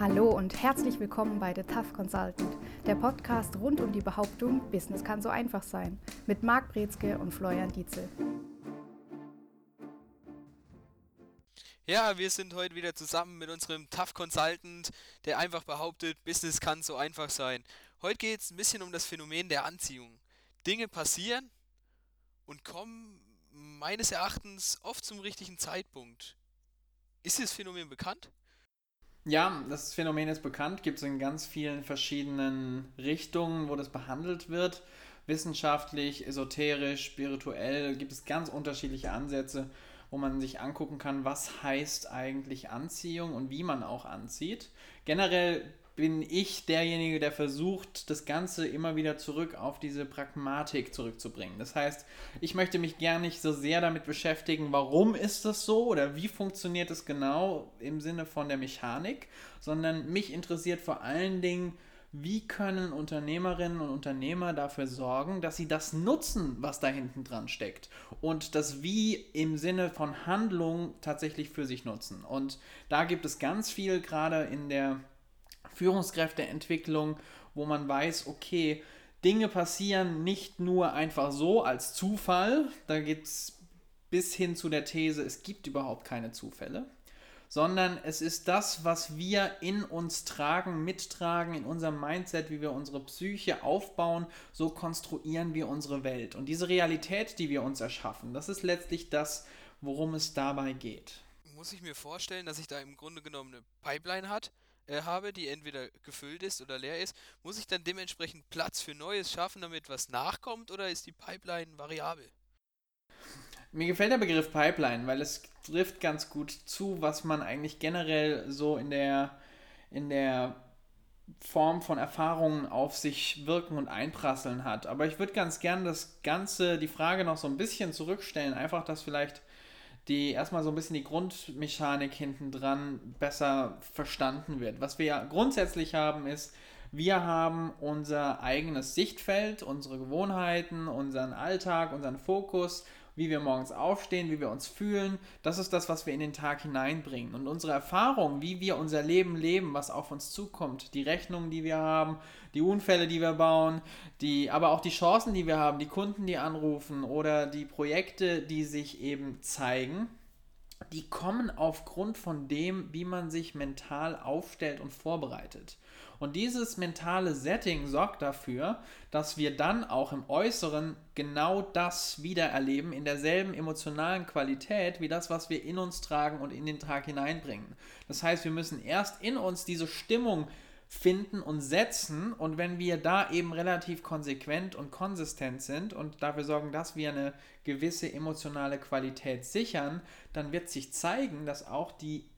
Hallo und herzlich willkommen bei The Tough Consultant, der Podcast rund um die Behauptung, Business kann so einfach sein, mit Marc Brezke und Florian Dietzel. Ja, wir sind heute wieder zusammen mit unserem Tough Consultant, der einfach behauptet, Business kann so einfach sein. Heute geht es ein bisschen um das Phänomen der Anziehung. Dinge passieren und kommen meines Erachtens oft zum richtigen Zeitpunkt. Ist dieses Phänomen bekannt? Ja, das Phänomen ist bekannt, gibt es in ganz vielen verschiedenen Richtungen, wo das behandelt wird. Wissenschaftlich, esoterisch, spirituell gibt es ganz unterschiedliche Ansätze, wo man sich angucken kann, was heißt eigentlich Anziehung und wie man auch anzieht. Generell bin ich derjenige, der versucht, das Ganze immer wieder zurück auf diese Pragmatik zurückzubringen. Das heißt, ich möchte mich gar nicht so sehr damit beschäftigen, warum ist das so oder wie funktioniert es genau im Sinne von der Mechanik, sondern mich interessiert vor allen Dingen, wie können Unternehmerinnen und Unternehmer dafür sorgen, dass sie das nutzen, was da hinten dran steckt und das Wie im Sinne von Handlung tatsächlich für sich nutzen. Und da gibt es ganz viel gerade in der Führungskräfteentwicklung, wo man weiß, okay, Dinge passieren nicht nur einfach so als Zufall, da gibt es bis hin zu der These, es gibt überhaupt keine Zufälle, sondern es ist das, was wir in uns tragen, mittragen, in unserem Mindset, wie wir unsere Psyche aufbauen, so konstruieren wir unsere Welt. Und diese Realität, die wir uns erschaffen, das ist letztlich das, worum es dabei geht. Muss ich mir vorstellen, dass ich da im Grunde genommen eine Pipeline hat, äh, habe, die entweder gefüllt ist oder leer ist, muss ich dann dementsprechend Platz für Neues schaffen, damit was nachkommt, oder ist die Pipeline variabel? Mir gefällt der Begriff Pipeline, weil es trifft ganz gut zu, was man eigentlich generell so in der, in der Form von Erfahrungen auf sich wirken und einprasseln hat. Aber ich würde ganz gern das Ganze, die Frage noch so ein bisschen zurückstellen, einfach, dass vielleicht die erstmal so ein bisschen die Grundmechanik hinten dran besser verstanden wird. Was wir ja grundsätzlich haben, ist, wir haben unser eigenes Sichtfeld, unsere Gewohnheiten, unseren Alltag, unseren Fokus wie wir morgens aufstehen, wie wir uns fühlen. Das ist das, was wir in den Tag hineinbringen. Und unsere Erfahrung, wie wir unser Leben leben, was auf uns zukommt, die Rechnungen, die wir haben, die Unfälle, die wir bauen, die, aber auch die Chancen, die wir haben, die Kunden, die anrufen oder die Projekte, die sich eben zeigen, die kommen aufgrund von dem, wie man sich mental aufstellt und vorbereitet. Und dieses mentale Setting sorgt dafür, dass wir dann auch im Äußeren genau das wieder erleben, in derselben emotionalen Qualität wie das, was wir in uns tragen und in den Tag hineinbringen. Das heißt, wir müssen erst in uns diese Stimmung finden und setzen. Und wenn wir da eben relativ konsequent und konsistent sind und dafür sorgen, dass wir eine gewisse emotionale Qualität sichern, dann wird sich zeigen, dass auch die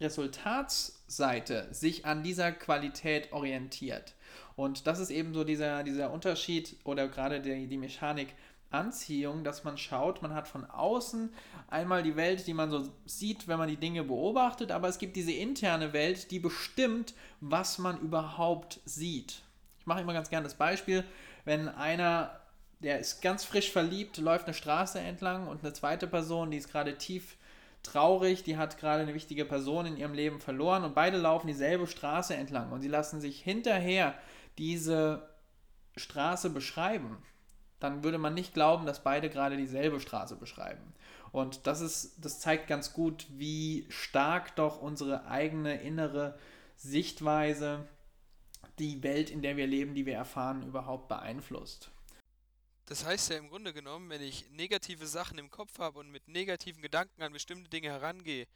Resultatsseite sich an dieser Qualität orientiert. Und das ist eben so dieser, dieser Unterschied oder gerade die, die Mechanik Anziehung, dass man schaut, man hat von außen einmal die Welt, die man so sieht, wenn man die Dinge beobachtet, aber es gibt diese interne Welt, die bestimmt, was man überhaupt sieht. Ich mache immer ganz gerne das Beispiel, wenn einer, der ist ganz frisch verliebt, läuft eine Straße entlang und eine zweite Person, die ist gerade tief traurig, die hat gerade eine wichtige Person in ihrem Leben verloren und beide laufen dieselbe Straße entlang und sie lassen sich hinterher diese Straße beschreiben dann würde man nicht glauben, dass beide gerade dieselbe Straße beschreiben. Und das ist, das zeigt ganz gut, wie stark doch unsere eigene innere Sichtweise die Welt, in der wir leben, die wir erfahren, überhaupt beeinflusst. Das heißt ja im Grunde genommen, wenn ich negative Sachen im Kopf habe und mit negativen Gedanken an bestimmte Dinge herangehe,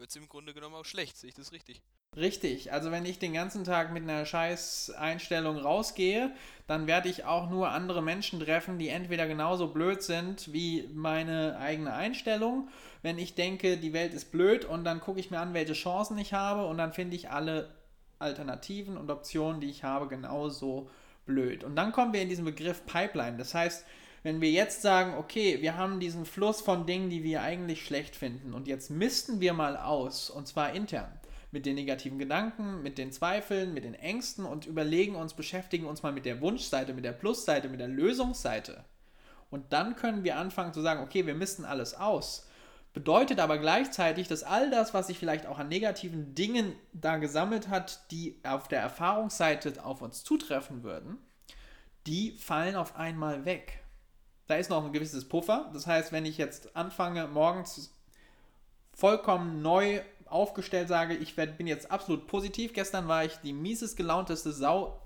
wird es im Grunde genommen auch schlecht. Sehe ich das richtig? Richtig, also wenn ich den ganzen Tag mit einer scheiß Einstellung rausgehe, dann werde ich auch nur andere Menschen treffen, die entweder genauso blöd sind wie meine eigene Einstellung. Wenn ich denke, die Welt ist blöd und dann gucke ich mir an, welche Chancen ich habe und dann finde ich alle Alternativen und Optionen, die ich habe, genauso blöd. Und dann kommen wir in diesen Begriff Pipeline. Das heißt, wenn wir jetzt sagen, okay, wir haben diesen Fluss von Dingen, die wir eigentlich schlecht finden und jetzt missten wir mal aus, und zwar intern mit den negativen Gedanken, mit den Zweifeln, mit den Ängsten und überlegen uns, beschäftigen uns mal mit der Wunschseite, mit der Plusseite, mit der Lösungsseite. Und dann können wir anfangen zu sagen, okay, wir misten alles aus. Bedeutet aber gleichzeitig, dass all das, was sich vielleicht auch an negativen Dingen da gesammelt hat, die auf der Erfahrungsseite auf uns zutreffen würden, die fallen auf einmal weg. Da ist noch ein gewisses Puffer. Das heißt, wenn ich jetzt anfange, morgens vollkommen neu aufgestellt sage, ich bin jetzt absolut positiv. Gestern war ich die mieses gelaunteste Sau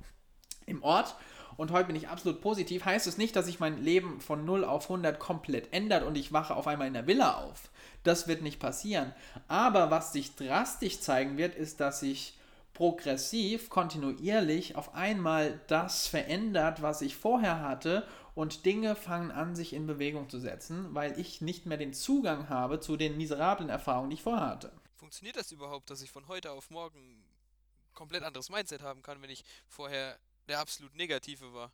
im Ort und heute bin ich absolut positiv, heißt es nicht, dass sich mein Leben von 0 auf 100 komplett ändert und ich wache auf einmal in der Villa auf. Das wird nicht passieren. Aber was sich drastisch zeigen wird, ist, dass sich progressiv, kontinuierlich auf einmal das verändert, was ich vorher hatte und Dinge fangen an, sich in Bewegung zu setzen, weil ich nicht mehr den Zugang habe zu den miserablen Erfahrungen, die ich vorher hatte. Funktioniert das überhaupt, dass ich von heute auf morgen komplett anderes Mindset haben kann, wenn ich vorher der absolut negative war.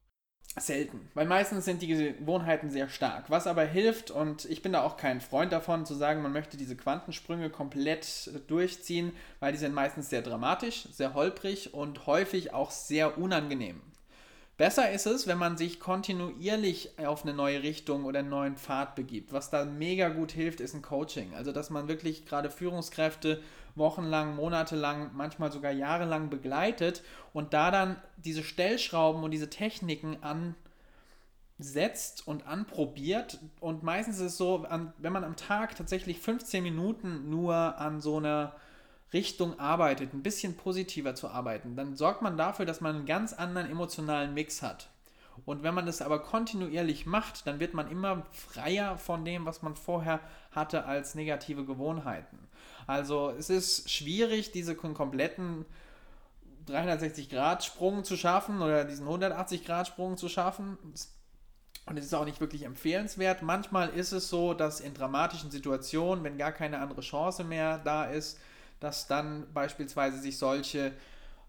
Selten, weil meistens sind die Gewohnheiten sehr stark. Was aber hilft, und ich bin da auch kein Freund davon, zu sagen, man möchte diese Quantensprünge komplett durchziehen, weil die sind meistens sehr dramatisch, sehr holprig und häufig auch sehr unangenehm. Besser ist es, wenn man sich kontinuierlich auf eine neue Richtung oder einen neuen Pfad begibt. Was da mega gut hilft, ist ein Coaching. Also, dass man wirklich gerade Führungskräfte wochenlang, monatelang, manchmal sogar jahrelang begleitet und da dann diese Stellschrauben und diese Techniken ansetzt und anprobiert. Und meistens ist es so, wenn man am Tag tatsächlich 15 Minuten nur an so einer Richtung arbeitet, ein bisschen positiver zu arbeiten, dann sorgt man dafür, dass man einen ganz anderen emotionalen Mix hat. Und wenn man das aber kontinuierlich macht, dann wird man immer freier von dem, was man vorher hatte als negative Gewohnheiten. Also es ist schwierig, diese kompletten 360-Grad-Sprung zu schaffen oder diesen 180-Grad-Sprung zu schaffen. Und es ist auch nicht wirklich empfehlenswert. Manchmal ist es so, dass in dramatischen Situationen, wenn gar keine andere Chance mehr da ist, dass dann beispielsweise sich solche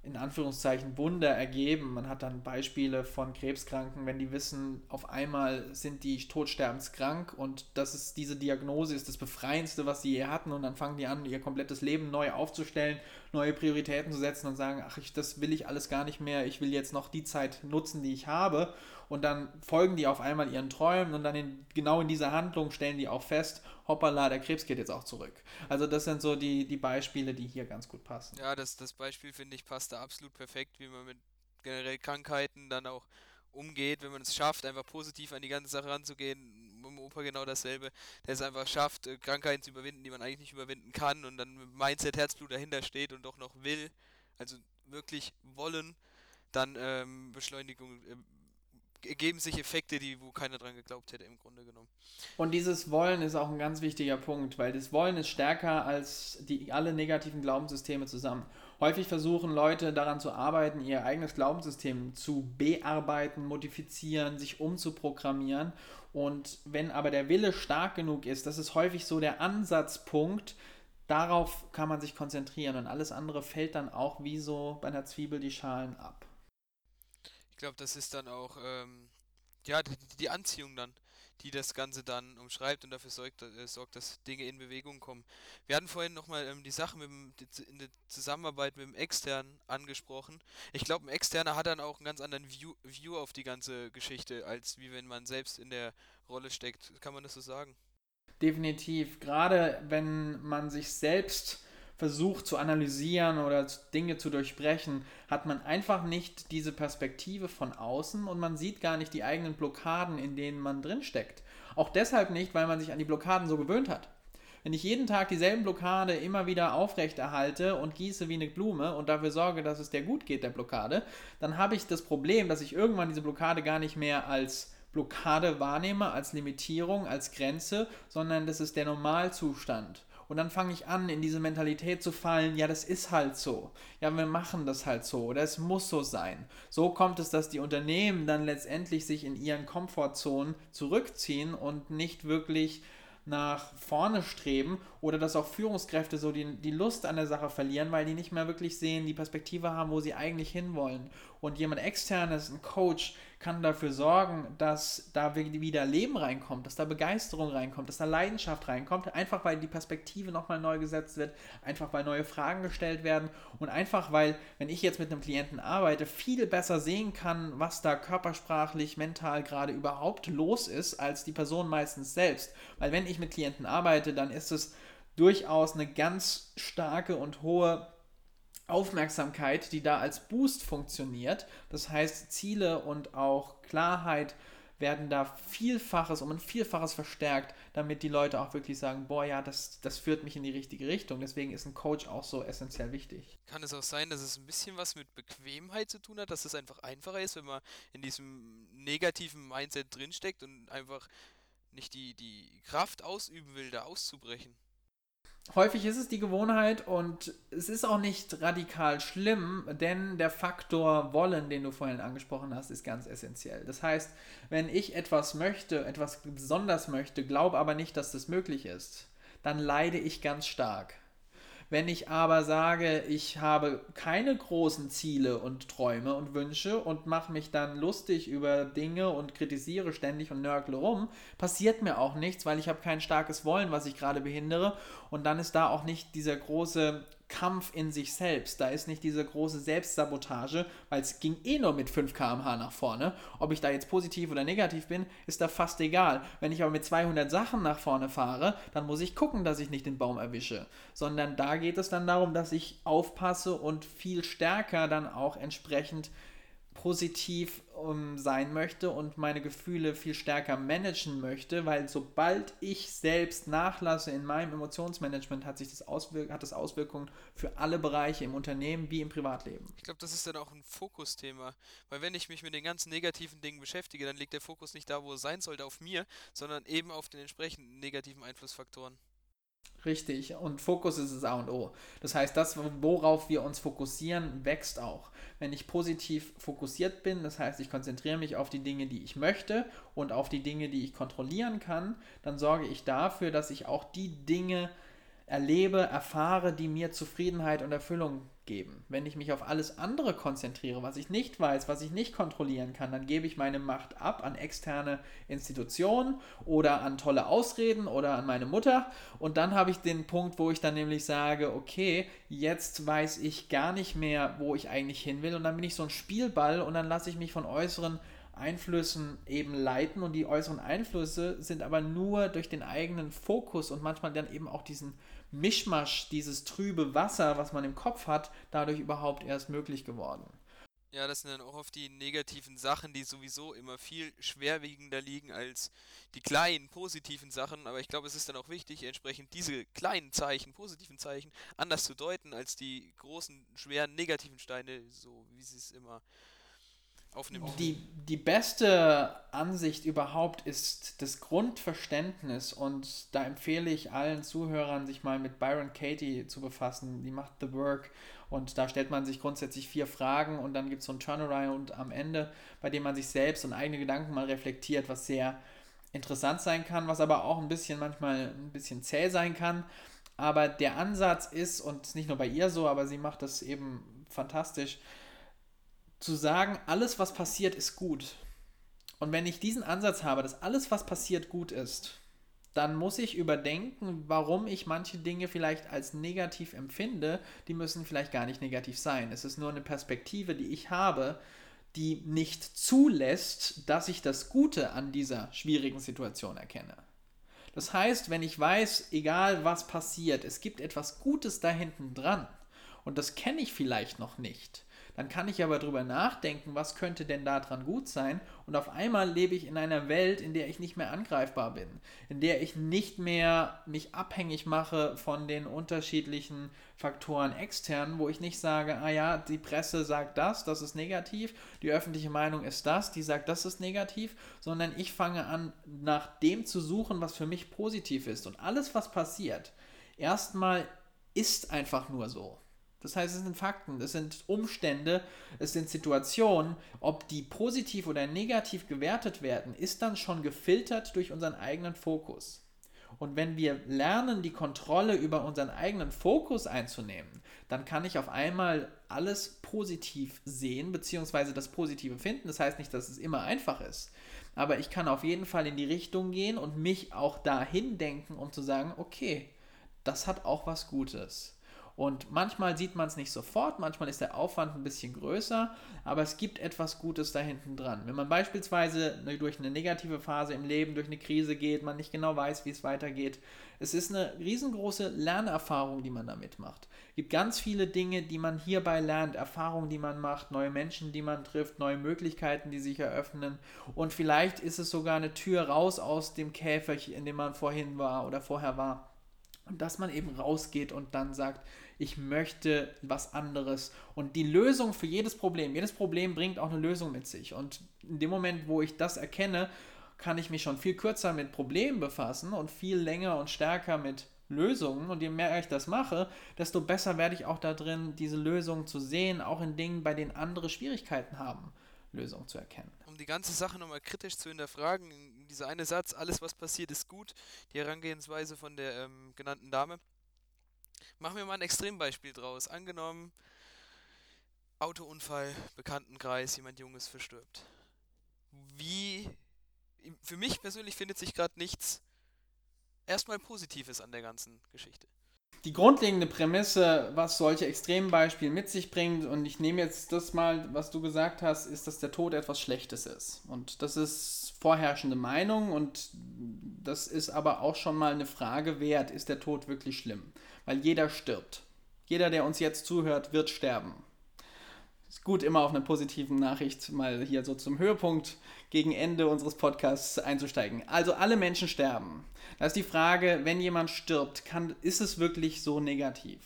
in Anführungszeichen Wunder ergeben. Man hat dann Beispiele von Krebskranken, wenn die wissen, auf einmal sind die todsterbenskrank und das ist diese Diagnose ist das befreiendste, was sie je hatten und dann fangen die an, ihr komplettes Leben neu aufzustellen, neue Prioritäten zu setzen und sagen, ach, ich, das will ich alles gar nicht mehr, ich will jetzt noch die Zeit nutzen, die ich habe und dann folgen die auf einmal ihren Träumen und dann in, genau in dieser Handlung stellen die auch fest, hoppala, der Krebs geht jetzt auch zurück. Also das sind so die, die Beispiele, die hier ganz gut passen. Ja, das, das Beispiel finde ich passt da absolut perfekt, wie man mit generell Krankheiten dann auch umgeht, wenn man es schafft, einfach positiv an die ganze Sache ranzugehen. Mit dem Opa genau dasselbe, der es einfach schafft, äh, Krankheiten zu überwinden, die man eigentlich nicht überwinden kann und dann mit Mindset, Herzblut dahinter steht und doch noch will, also wirklich wollen, dann ähm, Beschleunigung, äh, ergeben sich Effekte, die wo keiner dran geglaubt hätte im Grunde genommen. Und dieses Wollen ist auch ein ganz wichtiger Punkt, weil das Wollen ist stärker als die alle negativen Glaubenssysteme zusammen. Häufig versuchen Leute daran zu arbeiten, ihr eigenes Glaubenssystem zu bearbeiten, modifizieren, sich umzuprogrammieren. Und wenn aber der Wille stark genug ist, das ist häufig so der Ansatzpunkt, darauf kann man sich konzentrieren und alles andere fällt dann auch wie so bei einer Zwiebel die Schalen ab glaube, das ist dann auch, ähm, ja, die, die, Anziehung dann, die das Ganze dann umschreibt und dafür sorgt, äh, sorgt dass Dinge in Bewegung kommen. Wir hatten vorhin nochmal ähm, die Sache mit dem, die, in der Zusammenarbeit mit dem Externen angesprochen. Ich glaube, ein Externer hat dann auch einen ganz anderen View, View auf die ganze Geschichte, als wie wenn man selbst in der Rolle steckt. Kann man das so sagen? Definitiv. Gerade wenn man sich selbst versucht zu analysieren oder Dinge zu durchbrechen, hat man einfach nicht diese Perspektive von außen und man sieht gar nicht die eigenen Blockaden, in denen man drin steckt. Auch deshalb nicht, weil man sich an die Blockaden so gewöhnt hat. Wenn ich jeden Tag dieselben Blockade immer wieder aufrechterhalte und gieße wie eine Blume und dafür sorge, dass es der gut geht, der Blockade, dann habe ich das Problem, dass ich irgendwann diese Blockade gar nicht mehr als Blockade wahrnehme, als Limitierung, als Grenze, sondern das ist der Normalzustand. Und dann fange ich an, in diese Mentalität zu fallen, ja, das ist halt so. Ja, wir machen das halt so oder es muss so sein. So kommt es, dass die Unternehmen dann letztendlich sich in ihren Komfortzonen zurückziehen und nicht wirklich nach vorne streben oder dass auch Führungskräfte so die, die Lust an der Sache verlieren, weil die nicht mehr wirklich sehen, die Perspektive haben, wo sie eigentlich hinwollen. Und jemand externes, ein Coach, kann dafür sorgen, dass da wieder Leben reinkommt, dass da Begeisterung reinkommt, dass da Leidenschaft reinkommt, einfach weil die Perspektive nochmal neu gesetzt wird, einfach weil neue Fragen gestellt werden und einfach weil, wenn ich jetzt mit einem Klienten arbeite, viel besser sehen kann, was da körpersprachlich, mental gerade überhaupt los ist, als die Person meistens selbst. Weil wenn ich mit Klienten arbeite, dann ist es durchaus eine ganz starke und hohe Aufmerksamkeit, die da als Boost funktioniert. Das heißt, Ziele und auch Klarheit werden da Vielfaches um ein Vielfaches verstärkt, damit die Leute auch wirklich sagen, boah, ja, das, das führt mich in die richtige Richtung. Deswegen ist ein Coach auch so essentiell wichtig. Kann es auch sein, dass es ein bisschen was mit Bequemheit zu tun hat, dass es einfach einfacher ist, wenn man in diesem negativen Mindset drinsteckt und einfach nicht die, die Kraft ausüben will, da auszubrechen? Häufig ist es die Gewohnheit und es ist auch nicht radikal schlimm, denn der Faktor wollen, den du vorhin angesprochen hast, ist ganz essentiell. Das heißt, wenn ich etwas möchte, etwas besonders möchte, glaube aber nicht, dass das möglich ist, dann leide ich ganz stark. Wenn ich aber sage, ich habe keine großen Ziele und Träume und Wünsche und mache mich dann lustig über Dinge und kritisiere ständig und nörgle rum, passiert mir auch nichts, weil ich habe kein starkes Wollen, was ich gerade behindere. Und dann ist da auch nicht dieser große Kampf in sich selbst. Da ist nicht diese große Selbstsabotage, weil es ging eh nur mit 5 km/h nach vorne. Ob ich da jetzt positiv oder negativ bin, ist da fast egal. Wenn ich aber mit 200 Sachen nach vorne fahre, dann muss ich gucken, dass ich nicht den Baum erwische. Sondern da geht es dann darum, dass ich aufpasse und viel stärker dann auch entsprechend positiv um, sein möchte und meine Gefühle viel stärker managen möchte, weil sobald ich selbst nachlasse in meinem Emotionsmanagement, hat sich das Auswirk hat das Auswirkungen für alle Bereiche im Unternehmen wie im Privatleben. Ich glaube, das ist dann auch ein Fokusthema, weil wenn ich mich mit den ganzen negativen Dingen beschäftige, dann liegt der Fokus nicht da, wo er sein sollte, auf mir, sondern eben auf den entsprechenden negativen Einflussfaktoren. Richtig, und Fokus ist das A und O. Das heißt, das, worauf wir uns fokussieren, wächst auch. Wenn ich positiv fokussiert bin, das heißt, ich konzentriere mich auf die Dinge, die ich möchte und auf die Dinge, die ich kontrollieren kann, dann sorge ich dafür, dass ich auch die Dinge erlebe, erfahre, die mir Zufriedenheit und Erfüllung geben. Wenn ich mich auf alles andere konzentriere, was ich nicht weiß, was ich nicht kontrollieren kann, dann gebe ich meine Macht ab an externe Institutionen oder an tolle Ausreden oder an meine Mutter. Und dann habe ich den Punkt, wo ich dann nämlich sage, okay, jetzt weiß ich gar nicht mehr, wo ich eigentlich hin will. Und dann bin ich so ein Spielball und dann lasse ich mich von äußeren Einflüssen eben leiten und die äußeren Einflüsse sind aber nur durch den eigenen Fokus und manchmal dann eben auch diesen Mischmasch, dieses trübe Wasser, was man im Kopf hat, dadurch überhaupt erst möglich geworden. Ja, das sind dann auch oft die negativen Sachen, die sowieso immer viel schwerwiegender liegen als die kleinen positiven Sachen. Aber ich glaube, es ist dann auch wichtig, entsprechend diese kleinen Zeichen, positiven Zeichen, anders zu deuten als die großen, schweren negativen Steine, so wie sie es immer aufnimmt. Die, die beste Ansicht überhaupt ist das Grundverständnis und da empfehle ich allen Zuhörern, sich mal mit Byron Katie zu befassen. Die macht The Work und da stellt man sich grundsätzlich vier Fragen und dann gibt es so ein Turnaround am Ende, bei dem man sich selbst und eigene Gedanken mal reflektiert, was sehr interessant sein kann, was aber auch ein bisschen manchmal ein bisschen zäh sein kann. Aber der Ansatz ist, und nicht nur bei ihr so, aber sie macht das eben fantastisch, zu sagen, alles, was passiert, ist gut. Und wenn ich diesen Ansatz habe, dass alles, was passiert, gut ist, dann muss ich überdenken, warum ich manche Dinge vielleicht als negativ empfinde. Die müssen vielleicht gar nicht negativ sein. Es ist nur eine Perspektive, die ich habe, die nicht zulässt, dass ich das Gute an dieser schwierigen Situation erkenne. Das heißt, wenn ich weiß, egal was passiert, es gibt etwas Gutes da hinten dran und das kenne ich vielleicht noch nicht, dann kann ich aber darüber nachdenken, was könnte denn daran gut sein. Und auf einmal lebe ich in einer Welt, in der ich nicht mehr angreifbar bin, in der ich nicht mehr mich abhängig mache von den unterschiedlichen Faktoren extern, wo ich nicht sage, ah ja, die Presse sagt das, das ist negativ, die öffentliche Meinung ist das, die sagt, das ist negativ, sondern ich fange an, nach dem zu suchen, was für mich positiv ist. Und alles, was passiert, erstmal ist einfach nur so. Das heißt, es sind Fakten, es sind Umstände, es sind Situationen. Ob die positiv oder negativ gewertet werden, ist dann schon gefiltert durch unseren eigenen Fokus. Und wenn wir lernen, die Kontrolle über unseren eigenen Fokus einzunehmen, dann kann ich auf einmal alles positiv sehen, beziehungsweise das Positive finden. Das heißt nicht, dass es immer einfach ist. Aber ich kann auf jeden Fall in die Richtung gehen und mich auch dahin denken, um zu sagen, okay, das hat auch was Gutes. Und manchmal sieht man es nicht sofort, manchmal ist der Aufwand ein bisschen größer, aber es gibt etwas Gutes da hinten dran. Wenn man beispielsweise ne, durch eine negative Phase im Leben, durch eine Krise geht, man nicht genau weiß, wie es weitergeht, es ist eine riesengroße Lernerfahrung, die man damit macht. Es gibt ganz viele Dinge, die man hierbei lernt, Erfahrungen, die man macht, neue Menschen, die man trifft, neue Möglichkeiten, die sich eröffnen. Und vielleicht ist es sogar eine Tür raus aus dem Käfer, in dem man vorhin war oder vorher war. Und dass man eben rausgeht und dann sagt, ich möchte was anderes. Und die Lösung für jedes Problem, jedes Problem bringt auch eine Lösung mit sich. Und in dem Moment, wo ich das erkenne, kann ich mich schon viel kürzer mit Problemen befassen und viel länger und stärker mit Lösungen. Und je mehr ich das mache, desto besser werde ich auch da drin, diese Lösungen zu sehen, auch in Dingen, bei denen andere Schwierigkeiten haben, Lösungen zu erkennen. Um die ganze Sache nochmal kritisch zu hinterfragen, dieser eine Satz, alles was passiert ist gut, die Herangehensweise von der ähm, genannten Dame, Machen wir mal ein Extrembeispiel draus. Angenommen, Autounfall, Bekanntenkreis, jemand Junges verstirbt. Wie, für mich persönlich findet sich gerade nichts erstmal Positives an der ganzen Geschichte. Die grundlegende Prämisse, was solche Extrembeispiele mit sich bringt, und ich nehme jetzt das mal, was du gesagt hast, ist, dass der Tod etwas Schlechtes ist. Und das ist vorherrschende Meinung und das ist aber auch schon mal eine Frage wert, ist der Tod wirklich schlimm? weil jeder stirbt. Jeder, der uns jetzt zuhört, wird sterben. Ist gut, immer auf eine positive Nachricht mal hier so zum Höhepunkt gegen Ende unseres Podcasts einzusteigen. Also alle Menschen sterben. Da ist die Frage, wenn jemand stirbt, kann, ist es wirklich so negativ?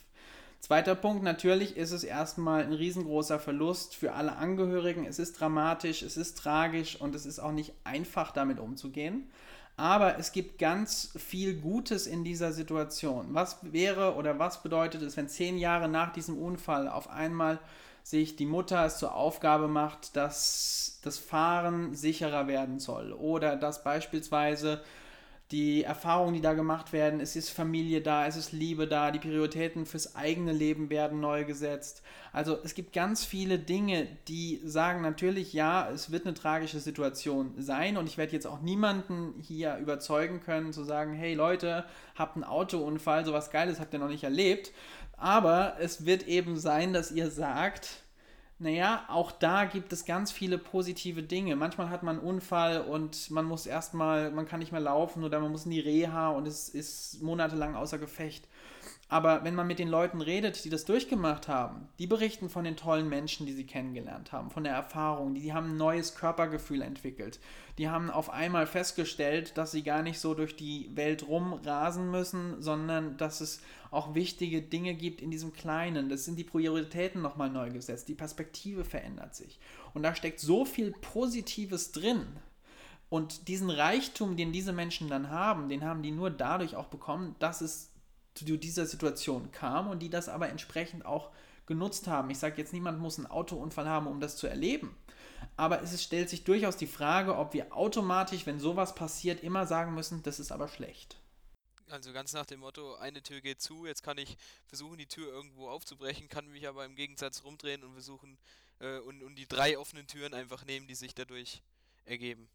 Zweiter Punkt, natürlich ist es erstmal ein riesengroßer Verlust für alle Angehörigen. Es ist dramatisch, es ist tragisch und es ist auch nicht einfach damit umzugehen. Aber es gibt ganz viel Gutes in dieser Situation. Was wäre oder was bedeutet es, wenn zehn Jahre nach diesem Unfall auf einmal sich die Mutter es zur Aufgabe macht, dass das Fahren sicherer werden soll oder dass beispielsweise die Erfahrungen, die da gemacht werden, es ist Familie da, es ist Liebe da, die Prioritäten fürs eigene Leben werden neu gesetzt. Also es gibt ganz viele Dinge, die sagen natürlich, ja, es wird eine tragische Situation sein und ich werde jetzt auch niemanden hier überzeugen können zu sagen, hey Leute, habt einen Autounfall, sowas Geiles habt ihr noch nicht erlebt. Aber es wird eben sein, dass ihr sagt, naja, auch da gibt es ganz viele positive Dinge. Manchmal hat man einen Unfall und man muss erstmal, man kann nicht mehr laufen oder man muss in die Reha und es ist monatelang außer Gefecht. Aber wenn man mit den Leuten redet, die das durchgemacht haben, die berichten von den tollen Menschen, die sie kennengelernt haben, von der Erfahrung, die, die haben ein neues Körpergefühl entwickelt. Die haben auf einmal festgestellt, dass sie gar nicht so durch die Welt rumrasen müssen, sondern dass es auch wichtige Dinge gibt in diesem Kleinen. Das sind die Prioritäten nochmal neu gesetzt. Die Perspektive verändert sich. Und da steckt so viel Positives drin. Und diesen Reichtum, den diese Menschen dann haben, den haben die nur dadurch auch bekommen, dass es zu dieser Situation kam und die das aber entsprechend auch genutzt haben. Ich sage jetzt, niemand muss einen Autounfall haben, um das zu erleben. Aber es stellt sich durchaus die Frage, ob wir automatisch, wenn sowas passiert, immer sagen müssen, das ist aber schlecht. Also ganz nach dem Motto, eine Tür geht zu, jetzt kann ich versuchen, die Tür irgendwo aufzubrechen, kann mich aber im Gegensatz rumdrehen und versuchen äh, und, und die drei offenen Türen einfach nehmen, die sich dadurch ergeben.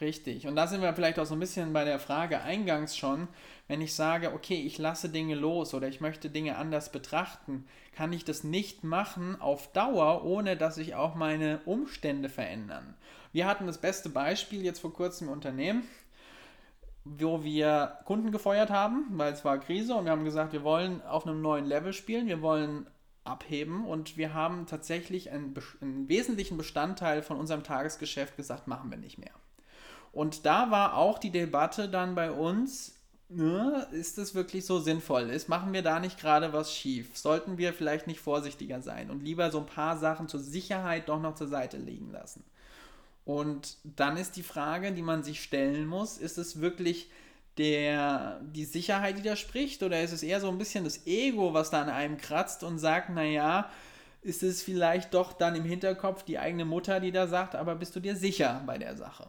Richtig. Und da sind wir vielleicht auch so ein bisschen bei der Frage eingangs schon. Wenn ich sage, okay, ich lasse Dinge los oder ich möchte Dinge anders betrachten, kann ich das nicht machen auf Dauer, ohne dass sich auch meine Umstände verändern. Wir hatten das beste Beispiel jetzt vor kurzem im Unternehmen, wo wir Kunden gefeuert haben, weil es war Krise und wir haben gesagt, wir wollen auf einem neuen Level spielen, wir wollen abheben und wir haben tatsächlich einen, einen wesentlichen Bestandteil von unserem Tagesgeschäft gesagt, machen wir nicht mehr. Und da war auch die Debatte dann bei uns, ne, ist es wirklich so sinnvoll? Ist, machen wir da nicht gerade was schief? Sollten wir vielleicht nicht vorsichtiger sein und lieber so ein paar Sachen zur Sicherheit doch noch zur Seite liegen lassen? Und dann ist die Frage, die man sich stellen muss, ist es wirklich der, die Sicherheit, die da spricht, oder ist es eher so ein bisschen das Ego, was da an einem kratzt und sagt, naja, ist es vielleicht doch dann im Hinterkopf die eigene Mutter, die da sagt, aber bist du dir sicher bei der Sache?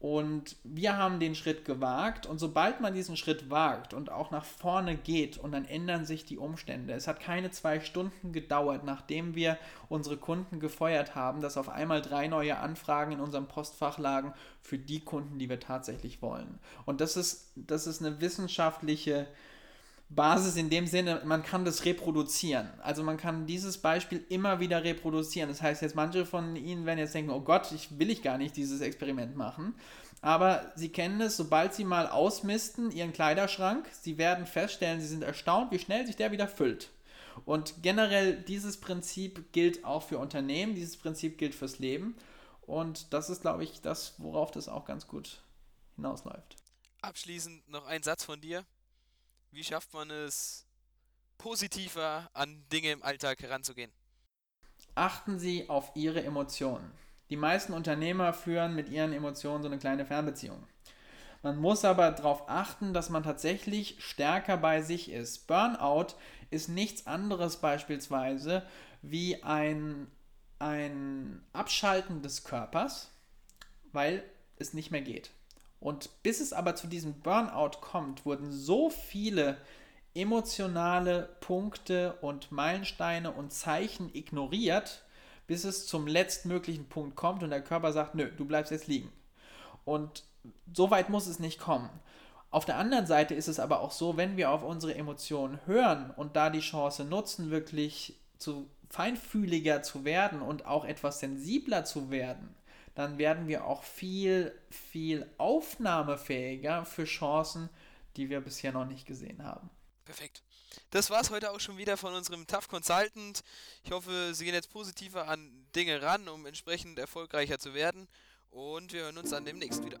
Und wir haben den Schritt gewagt und sobald man diesen Schritt wagt und auch nach vorne geht und dann ändern sich die Umstände. Es hat keine zwei Stunden gedauert, nachdem wir unsere Kunden gefeuert haben, dass auf einmal drei neue Anfragen in unserem Postfach lagen für die Kunden, die wir tatsächlich wollen. Und das ist, das ist eine wissenschaftliche Basis in dem Sinne, man kann das reproduzieren. Also man kann dieses Beispiel immer wieder reproduzieren. Das heißt, jetzt manche von Ihnen werden jetzt denken, oh Gott, ich will ich gar nicht dieses Experiment machen. Aber Sie kennen es, sobald Sie mal ausmisten, Ihren Kleiderschrank, Sie werden feststellen, Sie sind erstaunt, wie schnell sich der wieder füllt. Und generell dieses Prinzip gilt auch für Unternehmen, dieses Prinzip gilt fürs Leben. Und das ist, glaube ich, das, worauf das auch ganz gut hinausläuft. Abschließend noch ein Satz von dir. Wie schafft man es, positiver an Dinge im Alltag heranzugehen? Achten Sie auf Ihre Emotionen. Die meisten Unternehmer führen mit ihren Emotionen so eine kleine Fernbeziehung. Man muss aber darauf achten, dass man tatsächlich stärker bei sich ist. Burnout ist nichts anderes beispielsweise wie ein, ein Abschalten des Körpers, weil es nicht mehr geht. Und bis es aber zu diesem Burnout kommt, wurden so viele emotionale Punkte und Meilensteine und Zeichen ignoriert, bis es zum letztmöglichen Punkt kommt und der Körper sagt, nö, du bleibst jetzt liegen. Und so weit muss es nicht kommen. Auf der anderen Seite ist es aber auch so, wenn wir auf unsere Emotionen hören und da die Chance nutzen, wirklich zu feinfühliger zu werden und auch etwas sensibler zu werden, dann werden wir auch viel, viel aufnahmefähiger für Chancen, die wir bisher noch nicht gesehen haben. Perfekt. Das war es heute auch schon wieder von unserem Tough Consultant. Ich hoffe, Sie gehen jetzt positiver an Dinge ran, um entsprechend erfolgreicher zu werden. Und wir hören uns dann demnächst wieder.